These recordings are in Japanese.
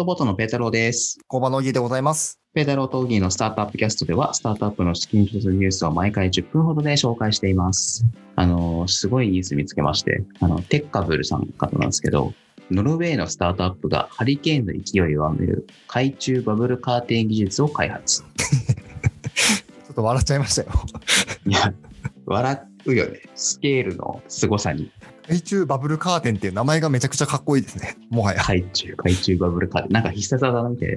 トボートのペータローです。工場のぎでございます。ペータローとオギーのスタートアップキャストでは、スタートアップの資金調達ニュースを毎回10分ほどで紹介しています。あの、すごいニュース見つけまして、あの、テッカブルさんからなんですけど、ノルウェーのスタートアップがハリケーンの勢いを上げる海中バブルカーテン技術を開発。ちょっと笑っちゃいましたよ。いや、笑うよね。スケールの凄さに。海中バブルカーテンっていう名前がめちゃくちゃかっこいいですね。もはや。海中、海中バブルカーテン。なんか必殺技みたいな。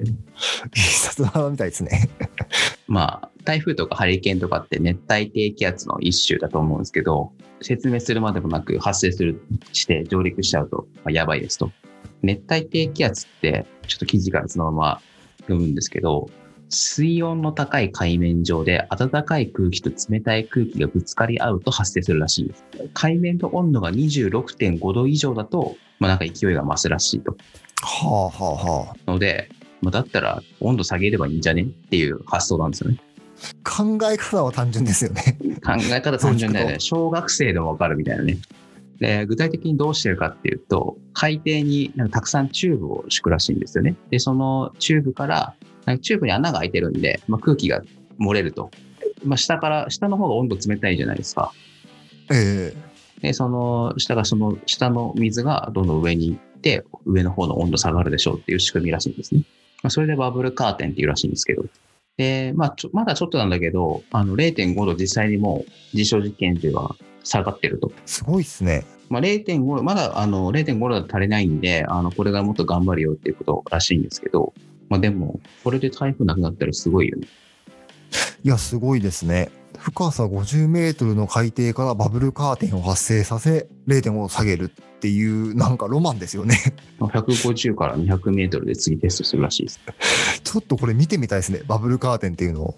必殺技みたいですね。まあ、台風とかハリケーンとかって熱帯低気圧の一種だと思うんですけど、説明するまでもなく発生する、して上陸しちゃうと、まあ、やばいですと。熱帯低気圧って、ちょっと記事からそのまま読むんですけど、水温の高い海面上で暖かい空気と冷たい空気がぶつかり合うと発生するらしいんです。海面の温度が26.5度以上だと、まあなんか勢いが増すらしいと。はあはあはあ。ので、まあ、だったら温度下げればいいんじゃねっていう発想なんですよね。考え方は単純ですよね。考え方単純だよね。小学生でもわかるみたいなね。で、具体的にどうしてるかっていうと、海底になんかたくさんチューブを敷くらしいんですよね。で、そのチューブから、チューブに穴が開いてるんで、まあ、空気が漏れると。まあ、下から、下の方が温度冷たいじゃないですか。えで、その下が、その下の水がどんどん上に行って、上の方の温度下がるでしょうっていう仕組みらしいんですね。まあ、それでバブルカーテンっていうらしいんですけど。で、まあちょ、まだちょっとなんだけど、あの0.5度実際にもう実証実験では下がってると。えすごいっすね。まあ、0.5度、まだあの0.5度だと足りないんで、あのこれからもっと頑張るよっていうことらしいんですけど、まあ、でも、これで台風なくなったらすごいよね。いや、すごいですね。深さ50メートルの海底からバブルカーテンを発生させ、0.5度下げるっていう、なんかロマンですよね。まあ150から200メートルで次テストするらしいです。ちょっとこれ見てみたいですね。バブルカーテンっていうのを。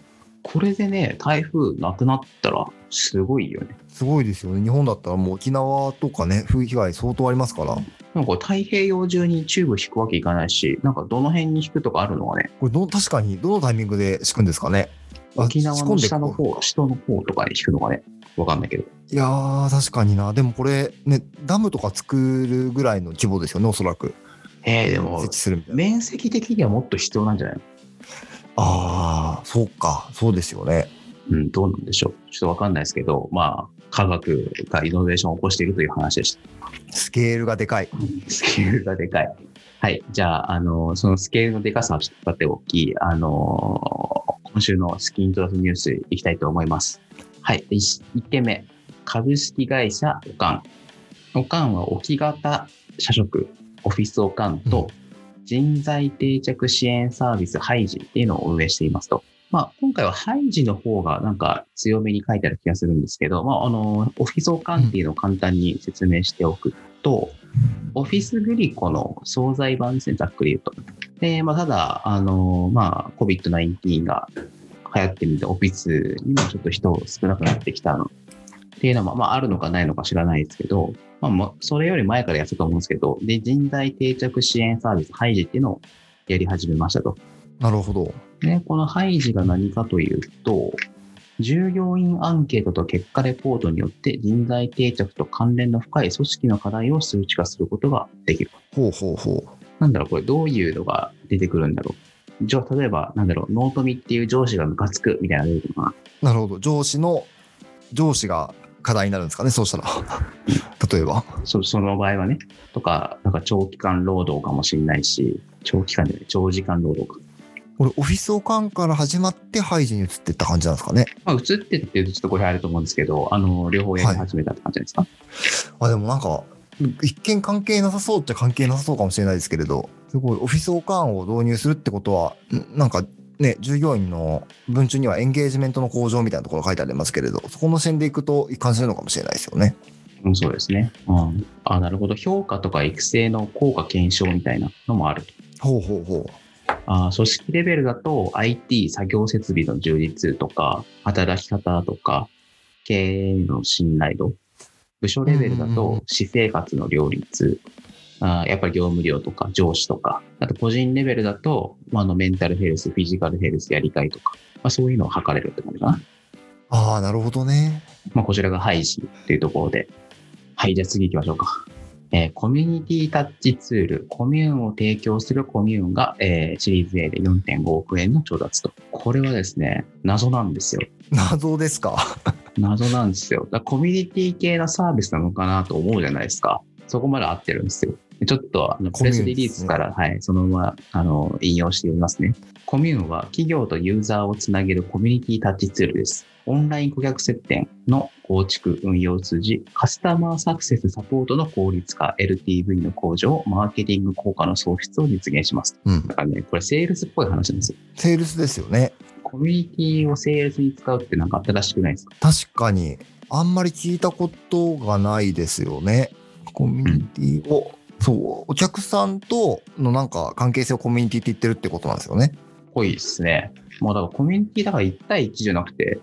これでね、台風なくなったらすごいよね。すごいですよね。日本だったらもう沖縄とかね、風被害相当ありますから。なんか太平洋中にチューブ引くわけいかないし、なんかどの辺に引くとかあるのはね、これど、確かにどのタイミングで敷くんですかね？あ沖縄の下の方、下の方とかに引くのがね、わかんないけど。いやー、確かにな。でもこれ、ね、ダムとか作るぐらいの規模ですよね、おそらく。えー、でも。面積的にはもっと必要なんじゃないの？ああ、そうか。そうですよね。うん、どうなんでしょう。ちょっとわかんないですけど、まあ、科学がイノベーションを起こしているという話でした。スケールがでかい。スケールがでかい。はい。じゃあ、あの、そのスケールのでかさはちょっと立ておき、あの、今週のスキントラスニュースいきたいと思います。はい。1, 件目。株式会社オカン。オカンは置き型社食、オフィスオカンと人材定着支援サービスハイジっていうのを運営していますと。まあ、今回はハイジの方がなんか強めに書いてある気がするんですけど、まあ、あの、オフィスオカンっていうのを簡単に説明しておくと、オフィスグリコの惣菜版ですね、ざっくり言うと。で、まあ、ただ、あの、まあ、COVID-19 が流行ってみて、オフィスにもちょっと人少なくなってきたのっていうのは、まあ、あるのかないのか知らないですけど、まあ、まあそれより前からやってたと思うんですけど、で、人材定着支援サービス、ハイジっていうのをやり始めましたと。なるほど。で、このハイジが何かというと、従業員アンケートと結果レポートによって人材定着と関連の深い組織の課題を数値化することができる。ほうほうほなんだろう、これどういうのが出てくるんだろう。じゃあ、例えば、なんだろう、ノートミっていう上司がムカつくみたいなのが出てくるのかう。なるほど。上司の、上司が課題になるんですかね、そうしたら。例えば？なそその場合はね。とか、なんか長期間労働かもしれないし、長期間じゃない、長時間労働か。これ、オフィスオカンから始まってハイジに移っていった感じなんですかね？まあ、移ってっていうとちょっとこれあると思うんですけど、あの、両方やり始めたって感じですか、あ、でもなんか、一見関係なさそうっちゃ関係なさそうかもしれないですけれど、すごいオフィスオカンを導入するってことは、んなんかね、従業員の文中にはエンゲージメントの向上みたいなところ書いてありますけれど、そこの視点でいくと一貫するのかもしれないですよね。うん、そうですね。うん。あ、なるほど。評価とか育成の効果検証みたいなのもあると。ほうほうほう。あ組織レベルだと IT 作業設備の充実とか、働き方とか、経営の信頼度。部署レベルだと私生活の両立。あやっぱり業務量とか上司とか。あと個人レベルだと、まあ、あのメンタルヘルス、フィジカルヘルスやりたいとか。まあ、そういうのを測れるって感じかな。ああ、なるほどね。まあ、こちらがハイジっていうところで。はい、じゃあ次行きましょうか。えーコミュニティタッチツール、コミューンを提供するコミューンが、えーシリーズ A で4.5億円の調達と。これはですね、謎なんですよ。謎ですか？謎なんですよ。だコミュニティ系のサービスなのかなと思うじゃないですか。そこまで合ってるんですよ。ちょっとあのプレスリリースから、はい、そのままあの引用してみますね。コミューンは企業とユーザーをつなげるコミュニティタッチツールです。オンライン顧客接点の構築、運用を通じ、カスタマーサクセスサポートの効率化、LTV の向上、マーケティング効果の創出を実現します。うん。だからね、これセールスっぽい話なんですよ。セールスですよね。コミュニティをセールスに使うってなんか新しくないですか？確かに、あんまり聞いたことがないですよね。コミュニティを、そう、お客さんとのなんか関係性をコミュニティって言ってるってことなんですよね。ぽいですね。もうだからコミュニティだから1対1じゃなくて、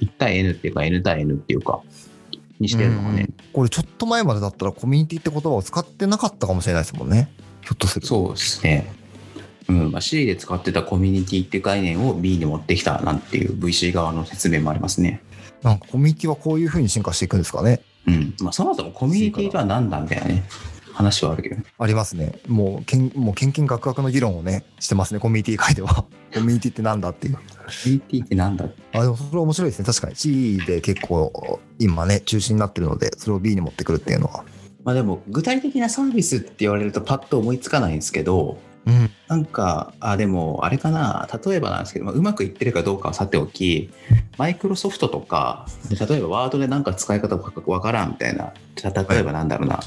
1対 N っていうか N 対 N っていうか、にしてるのがね。これちょっと前までだったらコミュニティって言葉を使ってなかったかもしれないですもんね。ひょっとすると。そうですね。うんまあ、C で使ってたコミュニティって概念を B に持ってきたなんていう VC 側の説明もありますね。なんかコミュニティはこういう風に進化していくんですかね。うん。まあ、そもそもコミュニティとは何だみたいなね、話はあるけどね。ありますね。もう、けんもう、けんけんがくがくの議論をね、してますね、コミュニティ界では。コミュニティってなんだっていう。コミュニティって何だあ、でもそれ面白いですね。確かに。C で結構、今ね、中心になってるので、それを B に持ってくるっていうのは。まあでも具体的なサービスって言われるとパッと思いつかないんですけど、うん。なんか、あ、でも、あれかな、例えばなんですけど、まあ、うまくいってるかどうかはさておき、マイクロソフトとか、で例えばワードでなんか使い方わからんみたいな、例えばなんだろうな、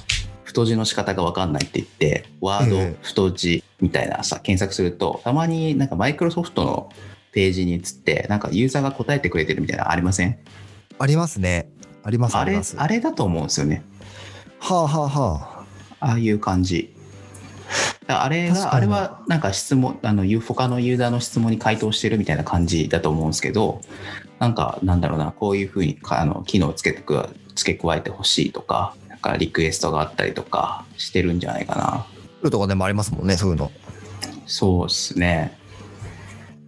太字の仕方がわかんないって言って、ワードええ太字みたいなさ、検索すると、たまになんかマイクロソフトのページに移って、なんかユーザーが答えてくれてるみたいなのありません？ありますね。あります、ああれります。あれだと思うんですよね。はあはあはあ。ああいう感じ。あれが、あれはなんか質問、あの、ゆ他のユーザーの質問に回答してるみたいな感じだと思うんですけど、なんか、なんだろうな、こういうふうにかあの機能をつけてく付け加えてほしいとか、かリクエストがあったりとかしてるんじゃないかな。とかでもありますもんね、そういうの。そうですね。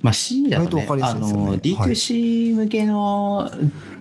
まあ C だとね、割とわかりあの、やすいですよね D2C 向けの、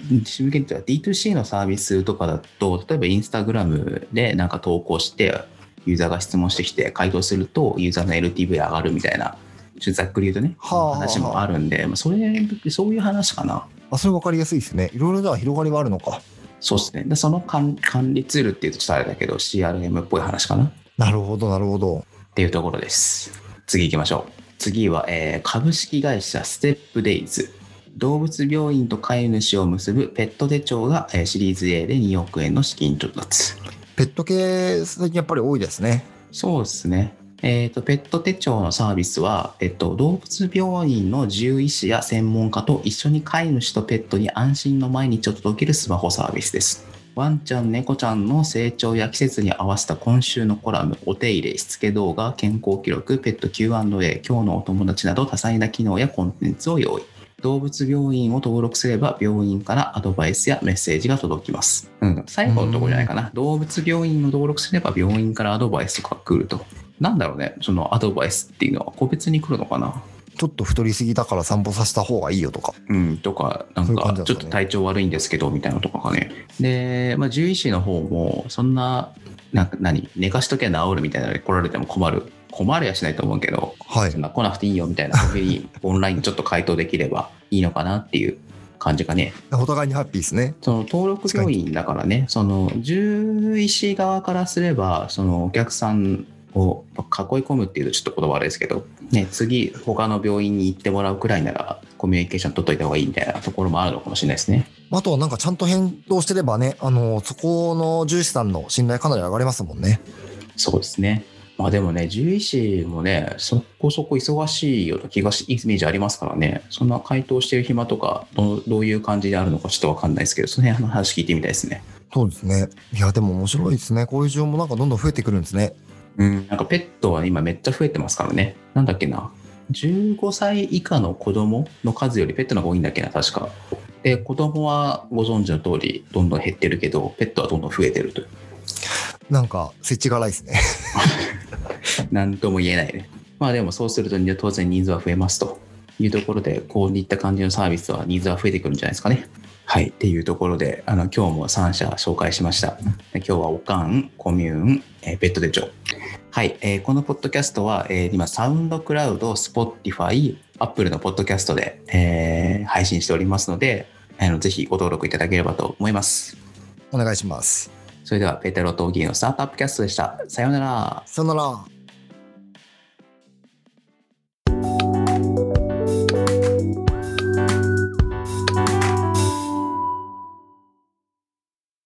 D2C 向けっていうか D2C のサービスとかだと、例えばインスタグラムでなんか投稿して、ユーザーが質問してきて回答すると、ユーザーの LTV 上がるみたいな、ちょっとざっくり言うとね、はあはあ話もあるんで、まあ、それ、そういう話かな。あ、それ分かりやすいですね。いろいろでは広がりはあるのか。そうですね。でその管管理ツールっていうとちょっとあれだけど、CRM っぽい話かな。っなるほど、なるほど。ていうところです。次行きましょう。次は、えー株式会社ステップデイズ。動物病院と飼い主を結ぶペット手帳が、えーシリーズ A で2億円の資金調達。ペット系、最近やっぱり多いですね。そうですね。えっ、と、ペット手帳のサービスは、えっと、動物病院の獣医師や専門家と一緒に飼い主とペットに安心の毎日を届けるスマホサービスです。ワンちゃん、猫ちゃんの成長や季節に合わせた今週のコラム、お手入れ、しつけ動画、健康記録、ペット Q&A、今日のお友達など多彩な機能やコンテンツを用意。動物病院を登録すれば病院からアドバイスやメッセージが届きます。うん、最後のところじゃないかな。動物病院を登録すれば病院からアドバイスとか来ると。なんだろうね、そのアドバイスっていうのは個別に来るのかな？ちょっと太りすぎだから散歩させた方がいいよとか。うん、とか、なんか、ちょっと体調悪いんですけど、みたいなのとかかね。で、まあ、獣医師の方も、そんな、なんか何、寝かしときゃ治るみたいなので来られても困る。困るやしないと思うけど、はいそん。な来なくていいよみたいな時に、オンラインでちょっと回答できればいいのかなっていう感じかね。お互いにハッピーですね。その登録病院だからね、その獣医師側からすれば、そのお客さんを囲い込むっていうとちょっと言葉悪いですけど、ね、次、他の病院に行ってもらうくらいなら、コミュニケーション取っといた方がいいみたいなところもあるのかもしれないですね。あとはなんかちゃんと返答してればね、あの、そこの獣医師さんの信頼かなり上がりますもんね。そうですね。まあでもね、獣医師もね、そこそこ忙しいような気がし、イメージありますからね、そんな回答してる暇とか、どうどういう感じであるのかちょっとわかんないですけど、その辺の話聞いてみたいですね。そうですね。いや、でも面白いですね。こういう需要もなんかどんどん増えてくるんですね。うん、なんかペットは今めっちゃ増えてますからね。なんだっけな。15歳以下の子供の数よりペットの方が多いんだっけな、確か。で、子供はご存知の通り、どんどん減ってるけど、ペットはどんどん増えてるという。なんか、設置が荒いですね。なんとも言えないね。まあでもそうすると当然ニーズは増えますというところで、こういった感じのサービスはニーズは増えてくるんじゃないですかね。はい。っていうところで、あの、今日も3社紹介しました。今日はオカン、コミューン、えー、ベット手帳。はい。えーこのポッドキャストは、えー今、 SoundCloud、Spotify、アップルのポッドキャストで、えー配信しておりますので、あのぜひご登録いただければと思います。お願いします。それでは、ペテロとギーのスタートアップキャストでした。さようなら。さよなら。